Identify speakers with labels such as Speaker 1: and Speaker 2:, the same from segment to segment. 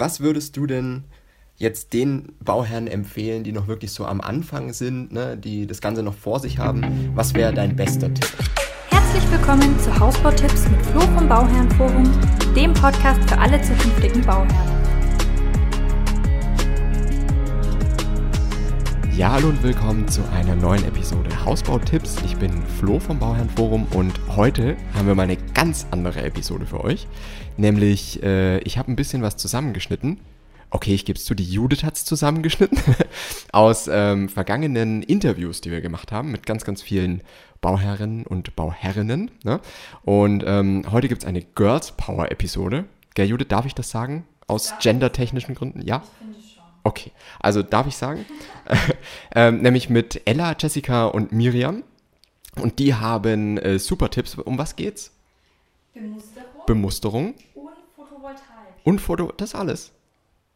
Speaker 1: was würdest du denn jetzt den Bauherren empfehlen, die noch wirklich so am Anfang sind, ne, die das Ganze noch vor sich haben? Was wäre dein bester Tipp?
Speaker 2: Herzlich willkommen zu Hausbautipps mit Flo vom Bauherrenforum, dem Podcast für alle zukünftigen Bauherren.
Speaker 1: Ja, hallo und willkommen zu einer neuen Episode Hausbautipps. Ich bin Flo vom Bauherrenforum und heute haben wir mal eine ganz andere Episode für euch. Nämlich, äh, ich habe ein bisschen was zusammengeschnitten. Okay, ich gebe es zu, die Judith hat es zusammengeschnitten aus ähm, vergangenen Interviews, die wir gemacht haben mit ganz, ganz vielen Bauherren und Bauherrinnen. Ne? Und ähm, heute gibt es eine Girls Power Episode. Gell, Judith, darf ich das sagen? Aus gendertechnischen Gründen? Ja? Ich finde Okay, also darf ich sagen? ähm, nämlich mit Ella, Jessica und Miriam. Und die haben äh, super Tipps. Um was geht's?
Speaker 2: Bemusterung.
Speaker 1: Bemusterung.
Speaker 2: Und Photovoltaik.
Speaker 1: Und Foto, das alles.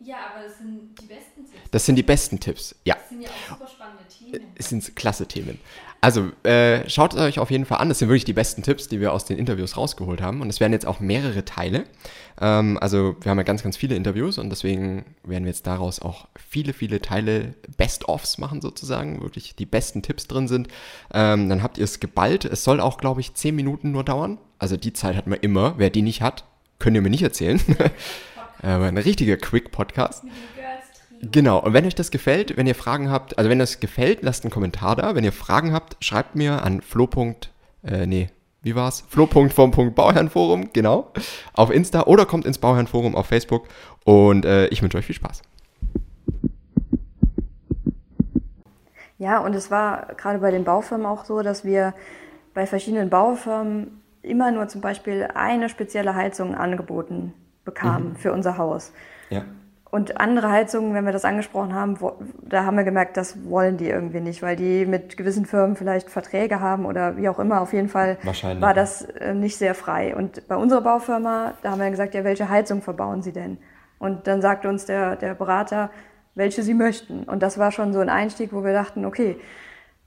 Speaker 2: Ja, aber das sind die besten Tipps.
Speaker 1: Das sind die besten Tipps, ja.
Speaker 2: Das sind ja auch super spannende Themen.
Speaker 1: Es sind klasse Themen. Also äh, schaut es euch auf jeden Fall an. Das sind wirklich die besten Tipps, die wir aus den Interviews rausgeholt haben. Und es werden jetzt auch mehrere Teile. Ähm, also wir haben ja ganz, ganz viele Interviews und deswegen werden wir jetzt daraus auch viele, viele Teile Best-ofs machen sozusagen. Wirklich die besten Tipps drin sind. Ähm, dann habt ihr es geballt. Es soll auch, glaube ich, zehn Minuten nur dauern. Also die Zeit hat man immer. Wer die nicht hat, könnt ihr mir nicht erzählen. Aber ein richtiger Quick-Podcast. Genau, und wenn euch das gefällt, wenn ihr Fragen habt, also wenn das gefällt, lasst einen Kommentar da. Wenn ihr Fragen habt, schreibt mir an flo. Äh, nee, wie war's? flo.vom.bauherrenforum, genau, auf Insta oder kommt ins Bauherrenforum auf Facebook und äh, ich wünsche euch viel Spaß.
Speaker 3: Ja, und es war gerade bei den Baufirmen auch so, dass wir bei verschiedenen Baufirmen immer nur zum Beispiel eine spezielle Heizung angeboten bekamen mhm. für unser Haus.
Speaker 1: Ja.
Speaker 3: Und andere Heizungen, wenn wir das angesprochen haben, wo, da haben wir gemerkt, das wollen die irgendwie nicht, weil die mit gewissen Firmen vielleicht Verträge haben oder wie auch immer. Auf jeden Fall war das äh, nicht sehr frei. Und bei unserer Baufirma, da haben wir gesagt, ja, welche Heizung verbauen Sie denn? Und dann sagte uns der, der Berater, welche Sie möchten. Und das war schon so ein Einstieg, wo wir dachten, okay,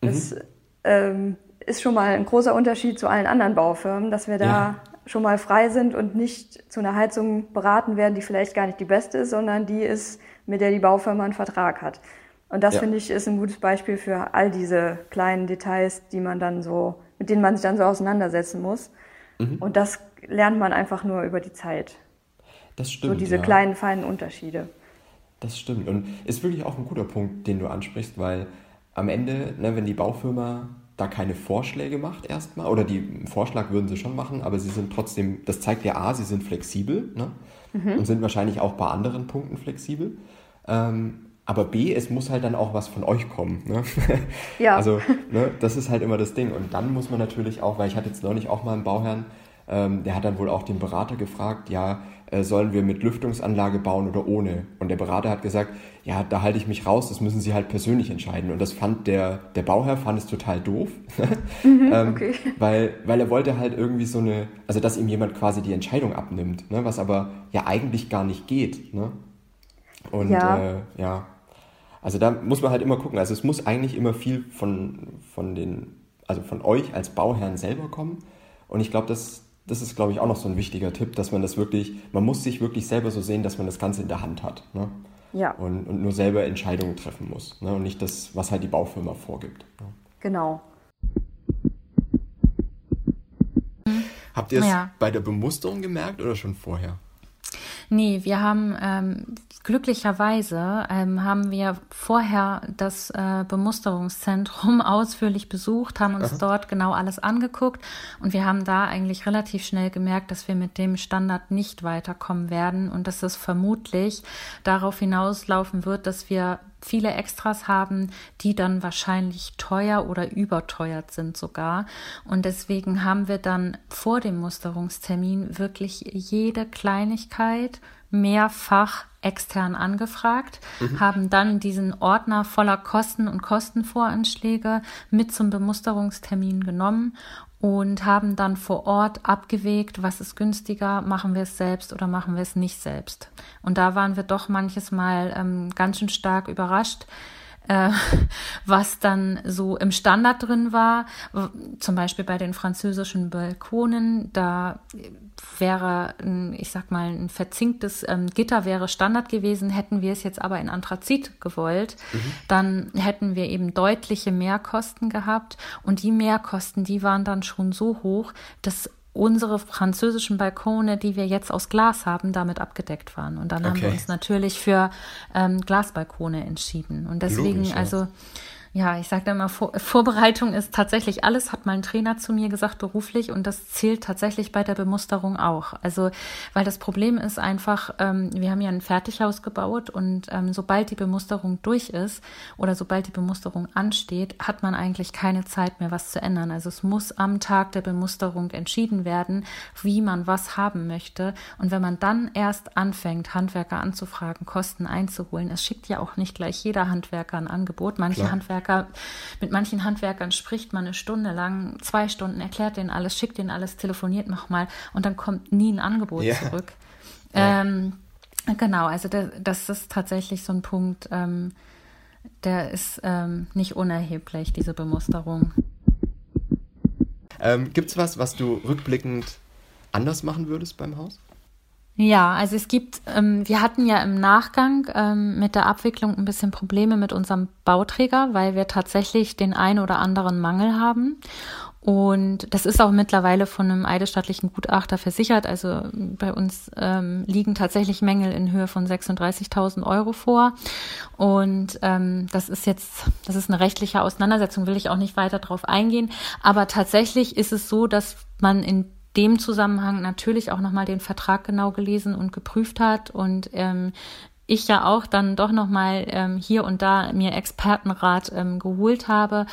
Speaker 3: das mhm. ähm, ist schon mal ein großer Unterschied zu allen anderen Baufirmen, dass wir da ja schon mal frei sind und nicht zu einer Heizung beraten werden, die vielleicht gar nicht die beste ist, sondern die ist, mit der die Baufirma einen Vertrag hat. Und das ja. finde ich ist ein gutes Beispiel für all diese kleinen Details, die man dann so, mit denen man sich dann so auseinandersetzen muss. Mhm. Und das lernt man einfach nur über die Zeit.
Speaker 1: Das stimmt.
Speaker 3: So diese
Speaker 1: ja.
Speaker 3: kleinen, feinen Unterschiede.
Speaker 1: Das stimmt. Und ist wirklich auch ein guter Punkt, den du ansprichst, weil am Ende, ne, wenn die Baufirma da keine Vorschläge macht erstmal, oder die Vorschlag würden sie schon machen, aber sie sind trotzdem, das zeigt ja A, sie sind flexibel ne? Mhm. und sind wahrscheinlich auch bei anderen Punkten flexibel. Ähm, aber B, es muss halt dann auch was von euch kommen. Ne?
Speaker 3: Ja.
Speaker 1: Also, ne, das ist halt immer das Ding. Und dann muss man natürlich auch, weil ich hatte jetzt neulich auch mal einen Bauherrn, ähm, der hat dann wohl auch den Berater gefragt, ja, sollen wir mit Lüftungsanlage bauen oder ohne? Und der Berater hat gesagt, ja, da halte ich mich raus, das müssen Sie halt persönlich entscheiden. Und das fand der, der Bauherr fand es total doof,
Speaker 3: mhm, ähm, okay.
Speaker 1: weil, weil er wollte halt irgendwie so eine, also dass ihm jemand quasi die Entscheidung abnimmt, ne? was aber ja eigentlich gar nicht geht. Ne? Und ja. Äh, ja, also da muss man halt immer gucken. Also es muss eigentlich immer viel von, von den, also von euch als Bauherrn selber kommen. Und ich glaube, das, das ist, glaube ich, auch noch so ein wichtiger Tipp, dass man das wirklich, man muss sich wirklich selber so sehen, dass man das Ganze in der Hand hat. Ne?
Speaker 3: Ja.
Speaker 1: Und, und nur selber Entscheidungen treffen muss. Ne? Und nicht das, was halt die Baufirma vorgibt. Ne?
Speaker 3: Genau.
Speaker 1: Habt ihr es ja. bei der Bemusterung gemerkt oder schon vorher?
Speaker 2: Nee, wir haben ähm, glücklicherweise ähm, haben wir vorher das äh, Bemusterungszentrum ausführlich besucht, haben uns Aha. dort genau alles angeguckt und wir haben da eigentlich relativ schnell gemerkt, dass wir mit dem Standard nicht weiterkommen werden und dass es vermutlich darauf hinauslaufen wird, dass wir viele Extras haben, die dann wahrscheinlich teuer oder überteuert sind sogar. Und deswegen haben wir dann vor dem Musterungstermin wirklich jede Kleinigkeit mehrfach extern angefragt, mhm. haben dann diesen Ordner voller Kosten und Kostenvoranschläge mit zum Bemusterungstermin genommen und haben dann vor Ort abgewegt, was ist günstiger, machen wir es selbst oder machen wir es nicht selbst. Und da waren wir doch manches Mal ähm, ganz schön stark überrascht, äh, was dann so im Standard drin war. Zum Beispiel bei den französischen Balkonen, da wäre, ich sag mal, ein verzinktes ähm, Gitter wäre Standard gewesen. Hätten wir es jetzt aber in Anthrazit gewollt, mhm. dann hätten wir eben deutliche Mehrkosten gehabt. Und die Mehrkosten, die waren dann schon so hoch, dass unsere französischen Balkone, die wir jetzt aus Glas haben, damit abgedeckt waren. Und dann okay. haben wir uns natürlich für ähm, Glasbalkone entschieden. Und deswegen, Logisch, ja. also ja, ich sage immer, Vor Vorbereitung ist tatsächlich alles, hat mein Trainer zu mir gesagt, beruflich, und das zählt tatsächlich bei der Bemusterung auch. Also, weil das Problem ist einfach, ähm, wir haben ja ein Fertighaus gebaut und ähm, sobald die Bemusterung durch ist oder sobald die Bemusterung ansteht, hat man eigentlich keine Zeit mehr, was zu ändern. Also es muss am Tag der Bemusterung entschieden werden, wie man was haben möchte. Und wenn man dann erst anfängt, Handwerker anzufragen, Kosten einzuholen, es schickt ja auch nicht gleich jeder Handwerker ein Angebot. Manche Klar. Handwerker Handwerker, mit manchen Handwerkern spricht man eine Stunde lang, zwei Stunden, erklärt denen alles, schickt denen alles, telefoniert nochmal und dann kommt nie ein Angebot ja. zurück. Ja. Ähm, genau, also das, das, ist tatsächlich so ein Punkt, ähm, der ist ähm, nicht unerheblich, diese Bemusterung.
Speaker 1: Ähm, Gibt es was, was du rückblickend anders machen würdest beim Haus?
Speaker 2: Ja, also es gibt, ähm, wir hatten ja im Nachgang ähm, mit der Abwicklung ein bisschen Probleme mit unserem Bauträger, weil wir tatsächlich den einen oder anderen Mangel haben. Und das ist auch mittlerweile von einem eidesstattlichen Gutachter versichert. Also bei uns ähm, liegen tatsächlich Mängel in Höhe von 36.000 Euro vor. Und ähm, das ist jetzt, das ist eine rechtliche Auseinandersetzung, will ich auch nicht weiter drauf eingehen. Aber tatsächlich ist es so, dass man in dem Zusammenhang natürlich auch nochmal den Vertrag genau gelesen und geprüft hat. Und ähm, ich ja auch dann doch nochmal ähm, hier und da mir Expertenrat ähm, geholt habe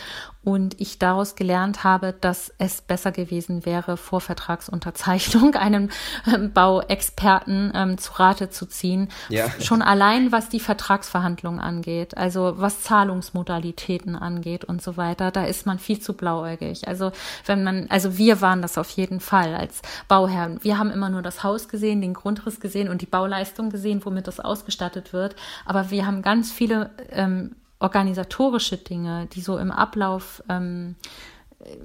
Speaker 2: und ich daraus gelernt habe, dass es besser gewesen wäre, vor Vertragsunterzeichnung einen ähm, Bauexperten ähm, zu Rate zu ziehen. Ja. Schon allein, was die Vertragsverhandlungen angeht, also was Zahlungsmodalitäten angeht und so weiter, da ist man viel zu blauäugig. Also wenn man, also wir waren das auf jeden Fall als Bauherren. Wir haben immer nur das Haus gesehen, den Grundriss gesehen und die Bauleistung gesehen, womit das ausgestattet wird. Aber wir haben ganz viele ähm, organisatorische Dinge, die so im Ablauf ähm,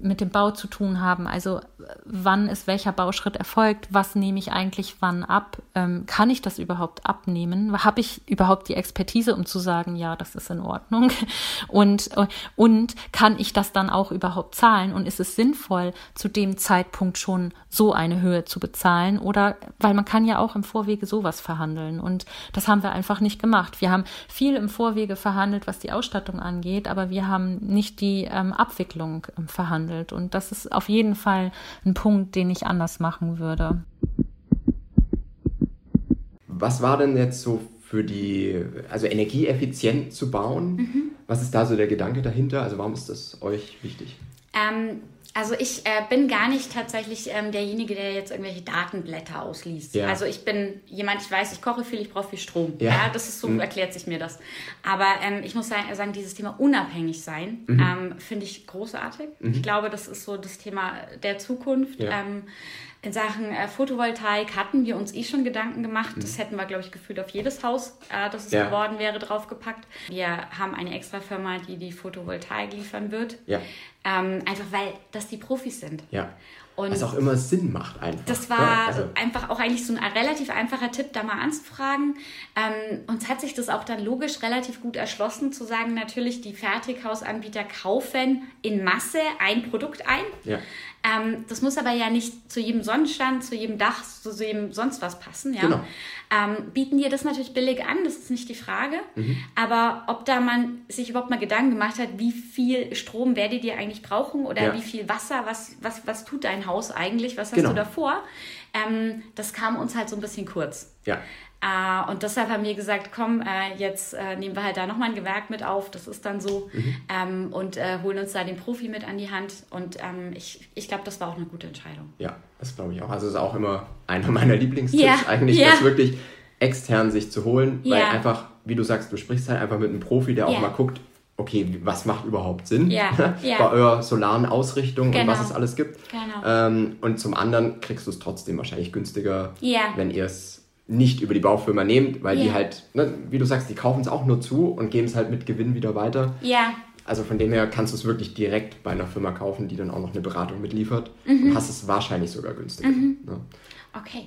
Speaker 2: mit dem Bau zu tun haben. Also wann ist welcher Bauschritt erfolgt, was nehme ich eigentlich wann ab, ähm, kann ich das überhaupt abnehmen, habe ich überhaupt die Expertise, um zu sagen, ja, das ist in Ordnung? Und, und kann ich das dann auch überhaupt zahlen? Und ist es sinnvoll, zu dem Zeitpunkt schon so eine Höhe zu bezahlen? Oder, weil man kann ja auch im Vorwege sowas verhandeln. Und das haben wir einfach nicht gemacht. Wir haben viel im Vorwege verhandelt, was die Ausstattung angeht, aber wir haben nicht die ähm, Abwicklung ähm, verhandelt behandelt. Und das ist auf jeden Fall ein Punkt, den ich anders machen würde.
Speaker 1: Was war denn jetzt so für die, also energieeffizient zu bauen? Mhm. Was ist da so der Gedanke dahinter? Also warum ist das euch wichtig?
Speaker 4: Ähm, also ich äh, bin gar nicht tatsächlich ähm, derjenige, der jetzt irgendwelche Datenblätter ausliest. Ja. Also ich bin jemand, ich weiß, ich koche viel, ich brauche viel Strom. Ja, ja das ist so, mhm. erklärt sich mir das. Aber ähm, ich muss sagen, dieses Thema unabhängig sein, mhm. ähm, finde ich großartig. Mhm. Ich glaube, das ist so das Thema der Zukunft. Ja. In Sachen äh, Photovoltaik hatten wir uns eh schon Gedanken gemacht. Das mhm. hätten wir, glaube ich, gefühlt auf jedes Haus, äh, das es ja. geworden wäre, draufgepackt. Wir haben eine extra Firma, die die Photovoltaik liefern wird. Ja. Ähm, einfach weil das die Profis sind.
Speaker 1: Ja. Und Was auch immer Sinn macht einfach.
Speaker 4: Das war ja, also. einfach auch eigentlich so ein relativ einfacher Tipp, da mal anzufragen. Ähm, uns hat sich das auch dann logisch relativ gut erschlossen, zu sagen, natürlich die Fertighausanbieter kaufen in Masse ein Produkt ein. Ja. Ähm, das muss aber ja nicht zu jedem Sonnenstand, zu jedem Dach, zu jedem sonst was passen. Ja? Genau. Ähm, bieten dir das natürlich billig an, das ist nicht die Frage. Mhm. Aber ob da man sich überhaupt mal Gedanken gemacht hat, wie viel Strom werdet ihr eigentlich brauchen oder ja. wie viel Wasser, was, was, was tut dein Haus eigentlich, was hast genau. du davor? Ähm, das kam uns halt so ein bisschen kurz. Ja. Äh, und deshalb haben wir gesagt, komm, äh, jetzt äh, nehmen wir halt da nochmal ein Gewerk mit auf, das ist dann so, mhm. ähm, und äh, holen uns da den Profi mit an die Hand. Und ähm, ich, ich glaube, das war auch eine gute Entscheidung.
Speaker 1: Ja, das glaube ich auch. Also es ist auch immer einer meiner Lieblingstipps ja. eigentlich, ja. das wirklich extern sich zu holen, ja. weil einfach, wie du sagst, du sprichst halt einfach mit einem Profi, der auch mal guckt, okay, was macht überhaupt Sinn ja, ja. bei eurer solaren Ausrichtung genau. und was genau. es alles gibt. Genau. Ähm, und zum anderen kriegst du es trotzdem wahrscheinlich günstiger, ja. wenn ihr es nicht über die Baufirma nehmt, weil yeah. die halt, ne, wie du sagst, die kaufen es auch nur zu und geben es halt mit Gewinn wieder weiter.
Speaker 4: Ja.
Speaker 1: Also von dem her kannst du es wirklich direkt bei einer Firma kaufen, die dann auch noch eine Beratung mitliefert. Mhm. Und hast es wahrscheinlich sogar günstiger. Mhm.
Speaker 4: Ne? Okay.